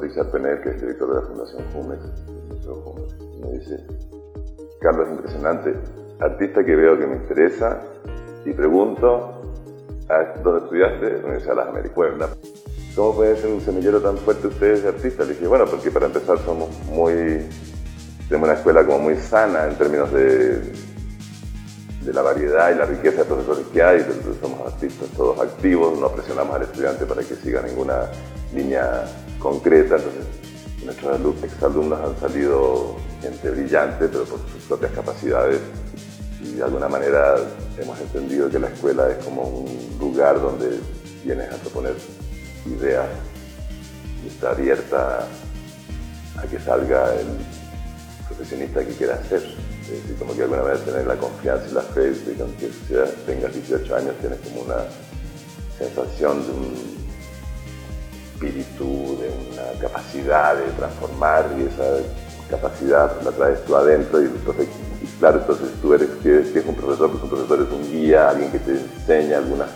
Richard Penel, que es director de la Fundación Jumex, me dice, Carlos, es impresionante, artista que veo que me interesa y pregunto, ¿dónde estudiaste? Universidad de las Américas. ¿Cómo puede ser un semillero tan fuerte ustedes de artistas? Le dije, bueno, porque para empezar somos muy, tenemos una escuela como muy sana en términos de, de la variedad y la riqueza de profesores que hay, somos artistas todos activos, no presionamos al estudiante para que siga ninguna línea concreta, entonces nuestros exalumnos han salido gente brillante, pero por sus propias capacidades. Y de alguna manera hemos entendido que la escuela es como un lugar donde vienes a proponer ideas y está abierta a que salga el profesionista que quiera ser. Es decir, como que alguna manera tener la confianza y la fe de que aunque tengas 18 años tienes como una sensación de un espíritu, de una capacidad de transformar y esa capacidad la traes tú adentro y entonces, claro, entonces tú eres, que, es un profesor, pues un profesor es un guía, alguien que te enseña algunas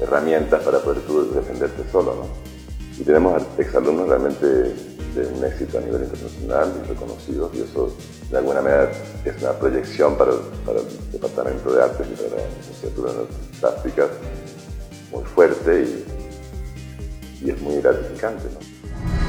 herramientas para poder tú defenderte solo. Y tenemos exalumnos realmente de un éxito a nivel internacional y reconocidos y eso de alguna manera es una proyección para, el Departamento de Artes y para la licenciatura plásticas muy fuerte y, y es muy gratificante, ¿no?